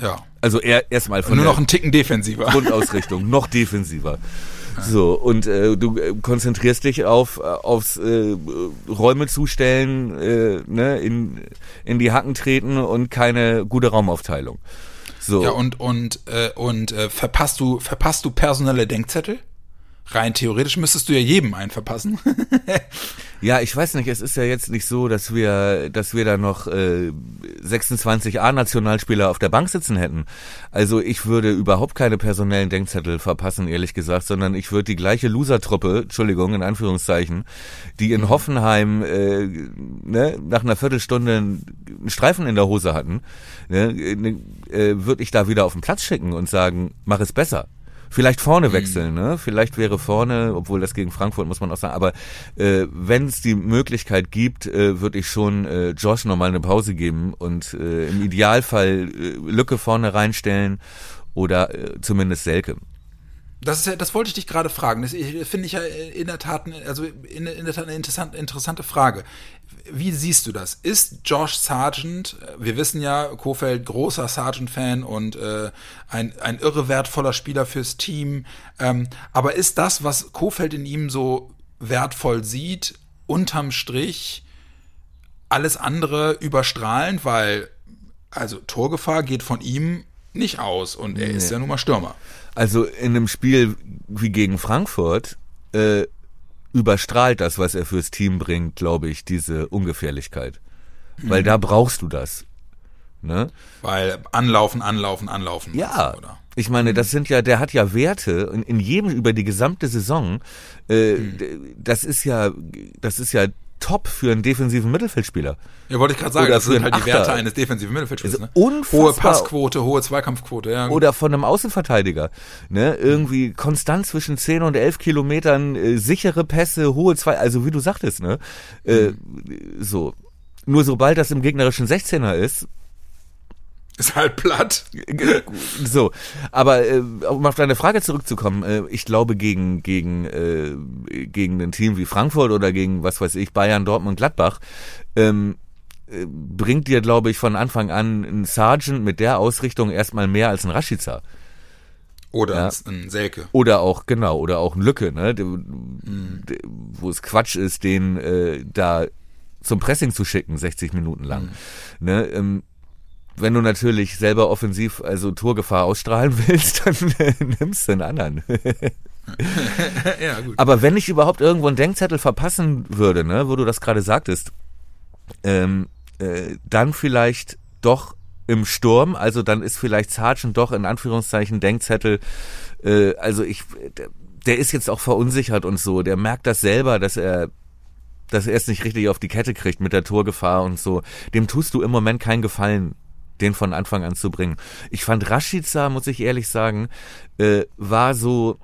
Ja. Also er erstmal von Nur noch einen Ticken defensiver. Grundausrichtung, noch defensiver. So, und äh, du äh, konzentrierst dich auf aufs äh, Räume zustellen, äh, ne, in, in die Hacken treten und keine gute Raumaufteilung. So. Ja, und, und, äh, und äh, verpasst du, verpasst du personelle Denkzettel? Rein theoretisch müsstest du ja jedem einen verpassen. [laughs] Ja, ich weiß nicht, es ist ja jetzt nicht so, dass wir, dass wir da noch äh, 26 A-Nationalspieler auf der Bank sitzen hätten. Also ich würde überhaupt keine personellen Denkzettel verpassen, ehrlich gesagt, sondern ich würde die gleiche Loser-Truppe, Entschuldigung, in Anführungszeichen, die in Hoffenheim äh, ne, nach einer Viertelstunde einen Streifen in der Hose hatten, ne, äh, würde ich da wieder auf den Platz schicken und sagen, mach es besser. Vielleicht vorne wechseln, ne? Vielleicht wäre vorne, obwohl das gegen Frankfurt muss man auch sagen, aber äh, wenn es die Möglichkeit gibt, äh, würde ich schon äh, Josh nochmal eine Pause geben und äh, im Idealfall äh, Lücke vorne reinstellen oder äh, zumindest Selke. Das ist ja, das wollte ich dich gerade fragen. Das finde ich ja in der Tat, also in, in der Tat eine interessante, interessante Frage. Wie siehst du das? Ist Josh Sargent, wir wissen ja, Kofeld großer Sargent-Fan und äh, ein, ein irre wertvoller Spieler fürs Team, ähm, aber ist das, was Kofeld in ihm so wertvoll sieht, unterm Strich alles andere überstrahlend, weil also Torgefahr geht von ihm nicht aus und er ist ja nun mal Stürmer. Also in einem Spiel wie gegen Frankfurt äh, überstrahlt das, was er fürs Team bringt, glaube ich, diese Ungefährlichkeit. Weil da brauchst du das. Ne? Weil anlaufen, anlaufen, anlaufen. Ja, Oder? ich meine, das sind ja, der hat ja Werte in, in jedem über die gesamte Saison. Äh, d- Das ist ja, das ist ja top für einen defensiven Mittelfeldspieler. Ja, wollte ich gerade sagen, Oder das sind halt die Achter. Werte eines defensiven Mittelfeldspielers. Ne? unfassbar. Hohe Passquote, hohe Zweikampfquote, ja. Oder von einem Außenverteidiger. Ne? Irgendwie konstant zwischen 10 und 11 Kilometern, äh, sichere Pässe, hohe zwei, also wie du sagtest, ne? Äh, so. Nur sobald das im gegnerischen 16er ist, ist halt platt. So, aber äh, um auf deine Frage zurückzukommen, äh, ich glaube gegen gegen äh, gegen ein Team wie Frankfurt oder gegen was weiß ich Bayern, Dortmund, Gladbach ähm, äh, bringt dir glaube ich von Anfang an ein Sergeant mit der Ausrichtung erstmal mehr als ein Rashica Oder Ja. ein Selke. oder auch genau oder auch ein Lücke, ne, de, wo es Quatsch ist, den äh, da zum Pressing zu schicken, 60 Minuten lang. Ne, ähm, wenn du natürlich selber offensiv, also Torgefahr ausstrahlen willst, [laughs] dann äh, nimmst du einen anderen. [laughs] ja, gut. Aber wenn ich überhaupt irgendwo einen Denkzettel verpassen würde, ne, wo du das gerade sagtest, ähm, äh, dann vielleicht doch im Sturm, also dann ist vielleicht Sargent doch in Anführungszeichen Denkzettel, äh, also ich, der, der ist jetzt auch verunsichert und so, der merkt das selber, dass er dass er es nicht richtig auf die Kette kriegt mit der Torgefahr und so. Dem tust du im Moment keinen Gefallen, den von Anfang an zu bringen. Ich fand Rashica, muss ich ehrlich sagen, äh, war so,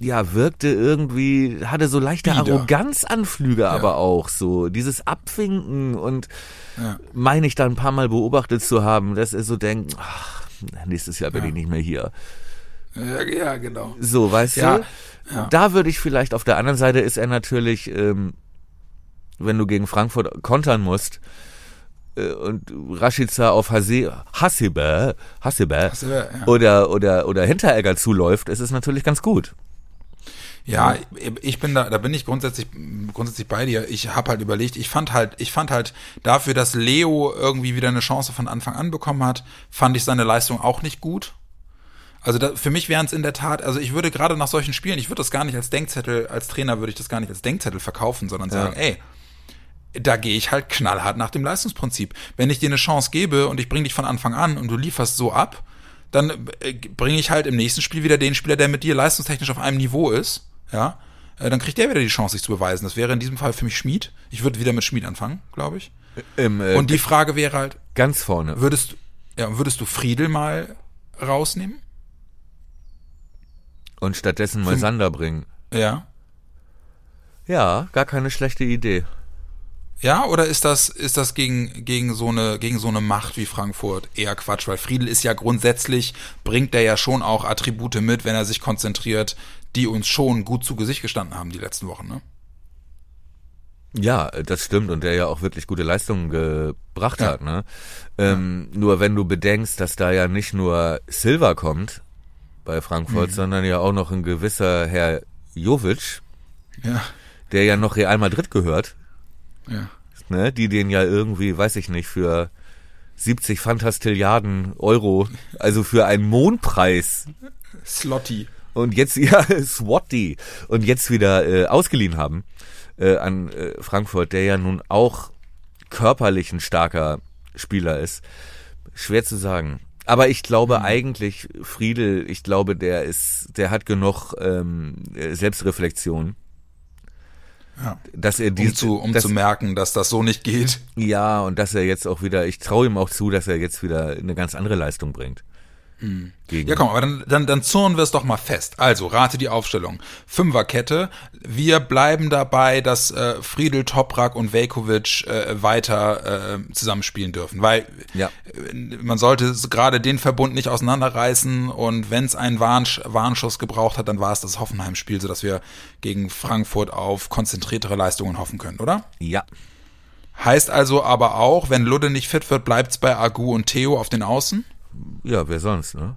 ja, wirkte irgendwie, hatte so leichte Bieder. Arroganzanflüge aber auch so. Dieses Abwinken und Ja. meine ich da ein paar Mal beobachtet zu haben, dass er so denkt, ach, nächstes Jahr bin ich nicht mehr hier. Ja, ja, genau. So, weißt Ja, du? ja. Da würde ich vielleicht, auf der anderen Seite ist er natürlich, ähm, wenn du gegen Frankfurt kontern musst, und Rashica auf Hase, Hasebe, Hasebe, Hasebe, ja. oder, oder, oder Hinteregger zuläuft, ist es natürlich ganz gut. Ja, ich bin da, da bin ich grundsätzlich, grundsätzlich bei dir. Ich habe halt überlegt, ich fand halt, ich fand halt dafür, dass Leo irgendwie wieder eine Chance von Anfang an bekommen hat, fand ich seine Leistung auch nicht gut. Also da, für mich wären es in der Tat, also ich würde gerade nach solchen Spielen, ich würde das gar nicht als Denkzettel, als Trainer würde ich das gar nicht als Denkzettel verkaufen, sondern sagen, ey, da gehe ich halt knallhart nach dem Leistungsprinzip. Wenn ich dir eine Chance gebe und ich bringe dich von Anfang an und du lieferst so ab, dann äh, bringe ich halt im nächsten Spiel wieder den Spieler, der mit dir leistungstechnisch auf einem Niveau ist, ja, äh, dann kriegt der wieder die Chance, sich zu beweisen. Das wäre in diesem Fall für mich Schmied. Ich würde wieder mit Schmied anfangen, glaube ich. Im, äh, Und die Frage wäre halt, ganz vorne. würdest, ja, würdest du Friedel mal rausnehmen? Und stattdessen mal Sander bringen. Ja. Ja, gar keine schlechte Idee. Ja, oder ist das, ist das gegen, gegen so eine, gegen so eine Macht wie Frankfurt eher Quatsch? Weil Friedel ist ja grundsätzlich, bringt er ja schon auch Attribute mit, wenn er sich konzentriert, die uns schon gut zu Gesicht gestanden haben die letzten Wochen, ne? Ja, das stimmt und der ja auch wirklich gute Leistungen gebracht Ja. hat. Ne? Ähm, Nur wenn du bedenkst, dass da ja nicht nur Silva kommt bei Mhm. Frankfurt, sondern ja auch noch ein gewisser Herr Jovic, Ja, der ja noch Real Madrid gehört, ja. ne? die den ja irgendwie, weiß ich nicht, für 70 Fantastilliarden Euro, also für einen Mondpreis Slotty. und jetzt [laughs] ja Swatty und jetzt wieder äh, ausgeliehen haben äh, an äh, Frankfurt, der ja nun auch körperlich ein starker Spieler ist. Schwer zu sagen. Aber ich glaube eigentlich, Friedel, ich glaube, der ist, der hat genug ähm, äh, Selbstreflexion, Ja. dass er Um, diese, zu, um dass, zu merken, dass das so nicht geht. ja und dass er jetzt auch wieder, ich traue ihm auch zu, dass er jetzt wieder eine ganz andere Leistung bringt. Gegen, Ja, komm, aber dann, dann, dann zurren wir es doch mal fest. Also, rate die Aufstellung. Fünferkette. Wir bleiben dabei, dass äh, Friedel, Toprak und Velkovic äh, weiter äh, zusammenspielen dürfen. Weil Ja. äh, man sollte gerade den Verbund nicht auseinanderreißen und wenn es einen Warnsch Warnschuss gebraucht hat, dann war es das Hoffenheim-Spiel, sodass wir gegen Frankfurt auf konzentriertere Leistungen hoffen können, oder? ja, Heißt also aber auch, wenn Ludde nicht fit wird, bleibt's bei Agu und Theo auf den Außen? Ja, wer sonst, ne?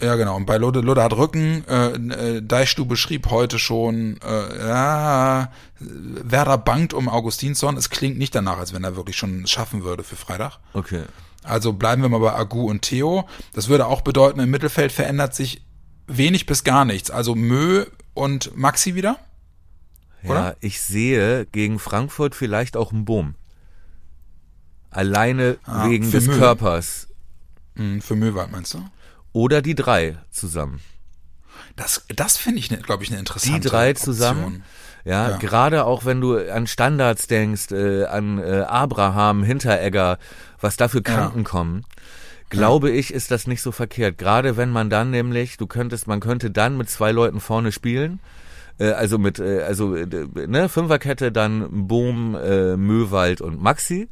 Ja, genau. Und bei Ludde, Ludde hat Rücken. Äh, äh, Deichstube schrieb heute schon, äh, ja, Werder bangt um Augustinsson. Es klingt nicht danach, als wenn er wirklich schon es schaffen würde für Freitag. Okay. Also bleiben wir mal bei Agu und Theo. Das würde auch bedeuten, im Mittelfeld verändert sich wenig bis gar nichts. Also Mö und Maxi wieder? Ja, Oder? ich sehe gegen Frankfurt vielleicht auch einen Boom. Alleine Ah, wegen des Müll. Körpers. Hm, für Möwald meinst du? Oder die drei zusammen. Das, das finde ich, ne, glaube ich, eine Die interessante drei Option. zusammen. Ja, Ja. gerade auch wenn du an Standards denkst, äh, an äh, Abraham, Hinteregger, was da für Kanten kommen, glaube ich, ist das nicht so verkehrt. Gerade wenn man dann nämlich, du könntest, man könnte dann mit zwei Leuten vorne spielen, äh, also mit, äh, also äh, ne, Fünferkette, dann Bohm, äh, Möwald und Maxi,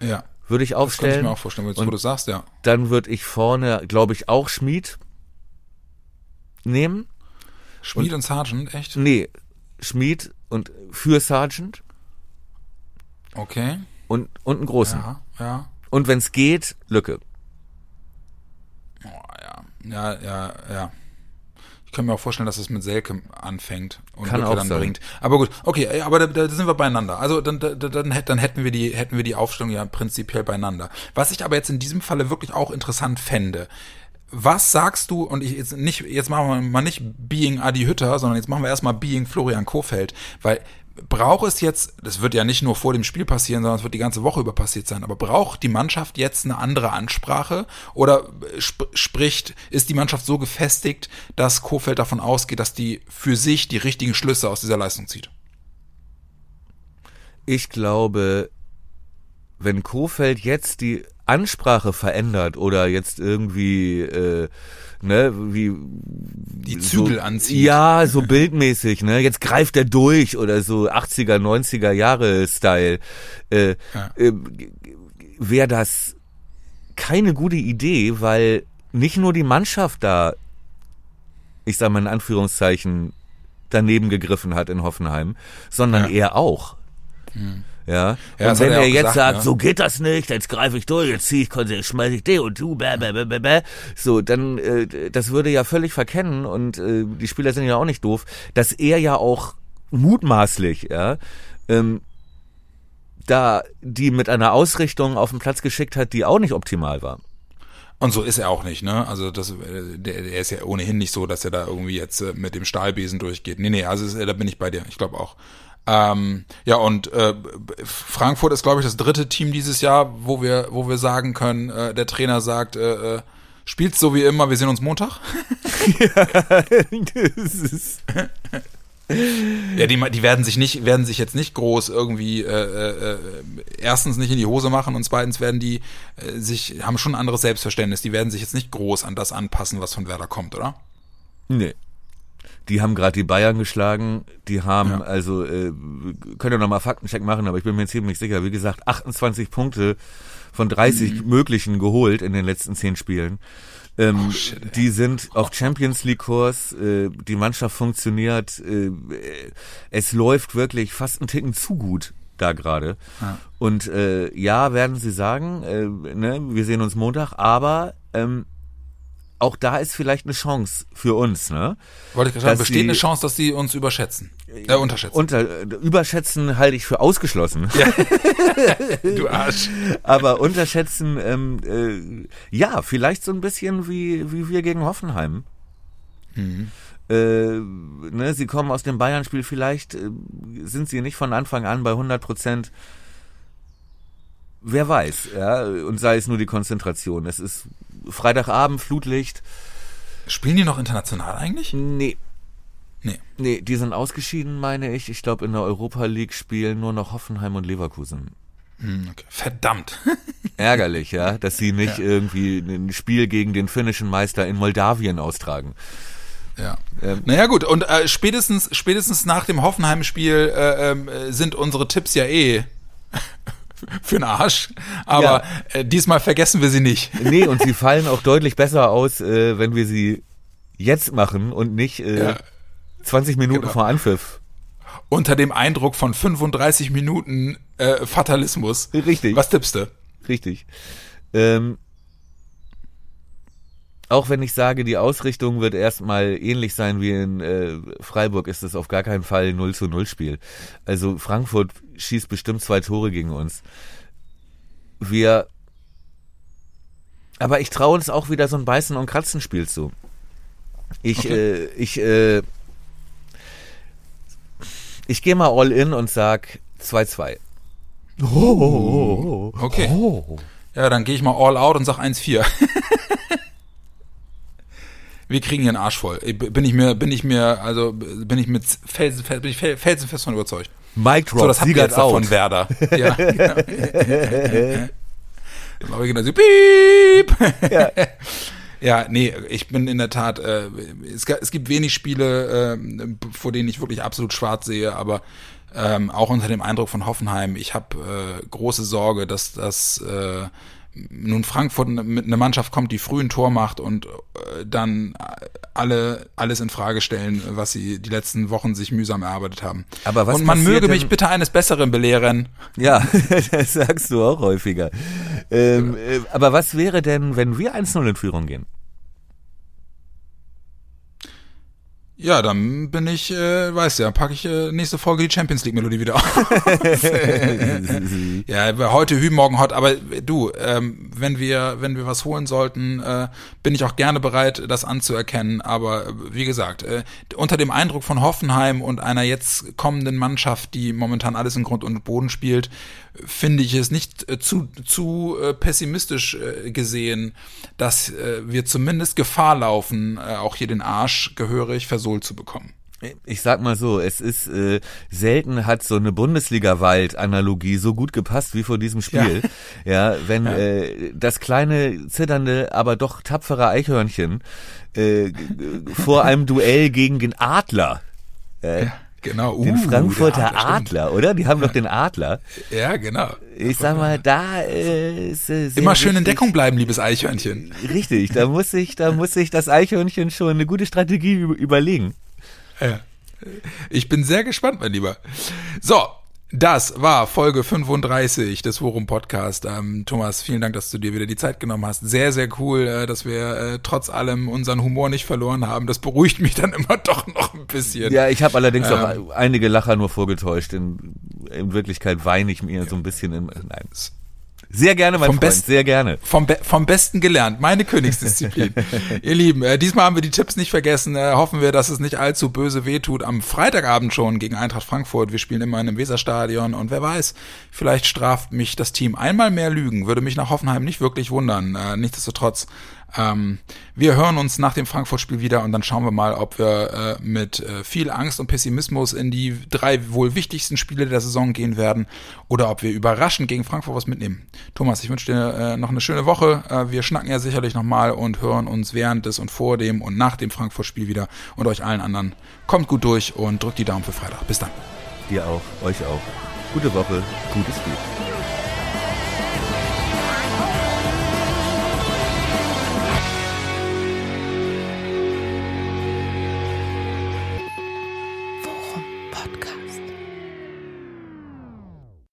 Ja, würde ich das könnte aufstellen. ich mir auch vorstellen, jetzt, wo Und- du sagst, ja. Dann würde ich vorne, glaube ich, auch Schmied nehmen. Schmied und, Sargent, echt? Nee, Schmied und für Sergeant Okay. und, und einen großen. Ja, ja. Und wenn es geht, Lücke. Oh, ja, ja, ja, ja. Kann mir auch vorstellen, dass es mit Selke anfängt und Kann Lücke auch dann sein. bringt. Aber gut, okay, aber da, da sind wir beieinander. Also dann, da- dann, dann hätten wir die, hätten wir die Aufstellung ja prinzipiell beieinander. Was ich aber jetzt in diesem Falle wirklich auch interessant fände. Was sagst du, und ich jetzt nicht, jetzt machen wir mal nicht Being Adi Hütter, sondern jetzt machen wir erstmal Being Florian Kofeld, weil braucht es jetzt, das wird ja nicht nur vor dem Spiel passieren, sondern es wird die ganze Woche über passiert sein, aber braucht die Mannschaft jetzt eine andere Ansprache oder sp spricht, ist die Mannschaft so gefestigt, dass Kofeld davon ausgeht, dass die für sich die richtigen Schlüsse aus dieser Leistung zieht? Ich glaube, wenn Kofeld jetzt die Ansprache verändert oder jetzt irgendwie, äh, ne, wie Die Zügel so, anzieht. Ja, so bildmäßig, ne? Jetzt greift er durch oder so 80er, 90er Jahre Style. Äh, Ja. äh, Wäre das keine gute Idee, weil nicht nur die Mannschaft da, ich sag mal in Anführungszeichen, daneben gegriffen hat in Hoffenheim, sondern Ja. er auch. Ja. Ja, und wenn er er jetzt gesagt, sagt, ne? so geht das nicht, jetzt greife ich durch, jetzt ziehe ich, konse- schmeiß ich den und du, bäh, bäh, bäh, bäh, bäh. so, dann, äh, das würde ja völlig verkennen und äh, die Spieler sind ja auch nicht doof, dass er ja auch mutmaßlich, ja, ähm, da die mit einer Ausrichtung auf den Platz geschickt hat, die auch nicht optimal war. Und so ist er auch nicht, ne? Also das, äh, der, der ist ja ohnehin nicht so, dass er da irgendwie jetzt äh, mit dem Stahlbesen durchgeht. Nee, nee, also ist, da bin ich bei dir. Ich glaube auch. Ähm, ja, und äh, Frankfurt ist, glaube ich, das dritte Team dieses Jahr, wo wir, wo wir sagen können, äh, der Trainer sagt, äh, äh, Spielst so wie immer, wir sehen uns Montag. [laughs] [laughs] Ja, die, die werden sich nicht, werden sich jetzt nicht groß irgendwie äh, äh, erstens nicht in die Hose machen und zweitens werden die äh, sich, haben schon ein anderes Selbstverständnis. Die werden sich jetzt nicht groß an das anpassen, was von Werder kommt, oder? Nee. Die haben gerade die Bayern geschlagen, die haben Ja. also, äh, können ja nochmal Faktencheck machen, aber ich bin mir ziemlich sicher, wie gesagt, 28 Punkte von 30 möglichen geholt in den letzten 10 Spielen. Ähm, Oh, shit, die sind auf Champions League Kurs, äh, die Mannschaft funktioniert, äh, es läuft wirklich fast einen Ticken zu gut da gerade. Ja. Und äh, ja, werden sie sagen, äh, ne, wir sehen uns Montag, aber ähm, auch da ist vielleicht eine Chance für uns, ne? Wollte ich gerade sagen, besteht die- eine Chance, dass die uns überschätzen. Äh, unterschätzen. Unter, überschätzen halte ich für ausgeschlossen. [laughs] du Arsch. Aber unterschätzen, ähm, äh, ja, vielleicht so ein bisschen wie, wie wir gegen Hoffenheim. Mhm. Äh, ne, sie kommen aus dem Bayern-Spiel, vielleicht äh, sind sie nicht von Anfang an bei 100 Prozent. Wer weiß, ja, und sei es nur die Konzentration. Es ist Freitagabend, Flutlicht. Spielen die noch international eigentlich? Nee, Nee. nee, die sind ausgeschieden, meine ich. Ich glaube, in der Europa League spielen nur noch Hoffenheim und Leverkusen. Hm, okay. Verdammt. [laughs] Ärgerlich, ja, dass sie nicht irgendwie ein Spiel gegen den finnischen Meister in Moldawien austragen. Ja. Ähm. naja gut, und äh, spätestens, spätestens nach dem Hoffenheim-Spiel äh, ähm, äh, sind unsere Tipps ja eh für den Arsch. Aber äh, diesmal vergessen wir sie nicht. Nee, und sie [laughs] fallen auch deutlich besser aus, äh, wenn wir sie jetzt machen und nicht äh, Ja. 20 Minuten Genau. vor Anpfiff. Unter dem Eindruck von 35 Minuten äh, Fatalismus. Richtig. Was tippst du? Richtig. Ähm, auch wenn ich sage, die Ausrichtung wird erstmal ähnlich sein wie in äh, Freiburg, ist es auf gar keinen Fall 0 zu 0 Spiel. Also Frankfurt schießt bestimmt zwei Tore gegen uns. Wir aber ich traue uns auch wieder so ein Beißen und Kratzen Spiel zu. Ich, Okay. äh, ich, äh, ich gehe mal all in und sag 2-2. Oh, Okay. Ja, dann gehe ich mal all out und sag 1-4. [laughs] Wir kriegen hier einen Arsch voll. Bin ich mir, bin ich mir, also bin ich mit felsenfest, bin ich fel- felsenfest von überzeugt. Mike Drop, So, das Siegert jetzt out. Werder. [laughs] Ja, [laughs] genau. Wir genau so, piep. Ja. [laughs] Ja, nee, ich bin in der Tat, äh, es, es gibt wenig Spiele, äh, vor denen ich wirklich absolut schwarz sehe, aber ähm, auch unter dem Eindruck von Hoffenheim, ich habe äh, große Sorge, dass das äh, nun Frankfurt mit einer Mannschaft kommt, die früh ein Tor macht und äh, dann alle alles in Frage stellen, was sie die letzten Wochen sich mühsam erarbeitet haben. Aber was und man möge mich bitte eines Besseren belehren. Ja, [laughs] das sagst du auch häufiger. Ähm, äh, aber was wäre denn, wenn wir 1-0 in Führung gehen? Ja, dann bin ich, äh, weißt ja, packe ich äh, nächste Folge die Champions League Melodie wieder auf. [laughs] [laughs] ja, heute Hü, morgen hot, aber äh, du, ähm, wenn wir, wenn wir was holen sollten, äh, bin ich auch gerne bereit, das anzuerkennen. Aber äh, wie gesagt, äh, unter dem Eindruck von Hoffenheim und einer jetzt kommenden Mannschaft, die momentan alles in Grund und Boden spielt, finde ich es nicht äh, zu, zu äh, pessimistisch äh, gesehen, dass äh, wir zumindest Gefahr laufen, äh, auch hier den Arsch gehörig versohlt zu bekommen. Ich sag mal so, es ist äh, selten hat so eine Bundesliga-Wald-Analogie so gut gepasst wie vor diesem Spiel. [laughs] Ja, wenn Äh, das kleine zitternde, aber doch tapfere Eichhörnchen äh, vor einem Duell gegen den Adler, äh, Genau. den uh, Frankfurter der stimmt. Adler, oder? Die haben doch den Adler. Ja, genau. Ich sag mal, da äh, ist äh, sehr Immer schön in wichtig- Deckung bleiben, liebes Eichhörnchen. Richtig, da muss sich, da muss sich das Eichhörnchen schon eine gute Strategie üb- überlegen. Ja. Ich bin sehr gespannt, mein Lieber. So, das war Folge 35 des Forum Podcast. Ähm, Thomas, vielen Dank, dass du dir wieder die Zeit genommen hast. Sehr, sehr cool, äh, dass wir äh, trotz allem unseren Humor nicht verloren haben. Das beruhigt mich dann immer [laughs] doch noch ein bisschen. Ja, ich habe allerdings Ähm. auch einige Lacher nur vorgetäuscht. In, in Wirklichkeit weine ich mir so ein bisschen in. Nein. Sehr gerne, mein Vom Freund, Best- sehr gerne. Vom, Be vom Besten gelernt. Meine Königsdisziplin. [laughs] Ihr Lieben, äh, diesmal haben wir die Tipps nicht vergessen. Äh, hoffen wir, dass es nicht allzu böse wehtut. Am Freitagabend schon gegen Eintracht Frankfurt. Wir spielen immer in einem Weserstadion. Und wer weiß, vielleicht straft mich das Team einmal mehr Lügen. Würde mich nach Hoffenheim nicht wirklich wundern. Äh, nichtsdestotrotz, ähm, wir hören uns nach dem Frankfurt-Spiel wieder und dann schauen wir mal, ob wir äh, mit äh, viel Angst und Pessimismus in die drei wohl wichtigsten Spiele der Saison gehen werden oder ob wir überraschend gegen Frankfurt was mitnehmen. Thomas, ich wünsche dir äh, noch eine schöne Woche. Äh, wir schnacken ja sicherlich nochmal und hören uns während des und vor dem und nach dem Frankfurt-Spiel wieder und euch allen anderen. Kommt gut durch und drückt die Daumen für Freitag. Bis dann. Dir auch, euch auch. Gute Woche, gutes Spiel.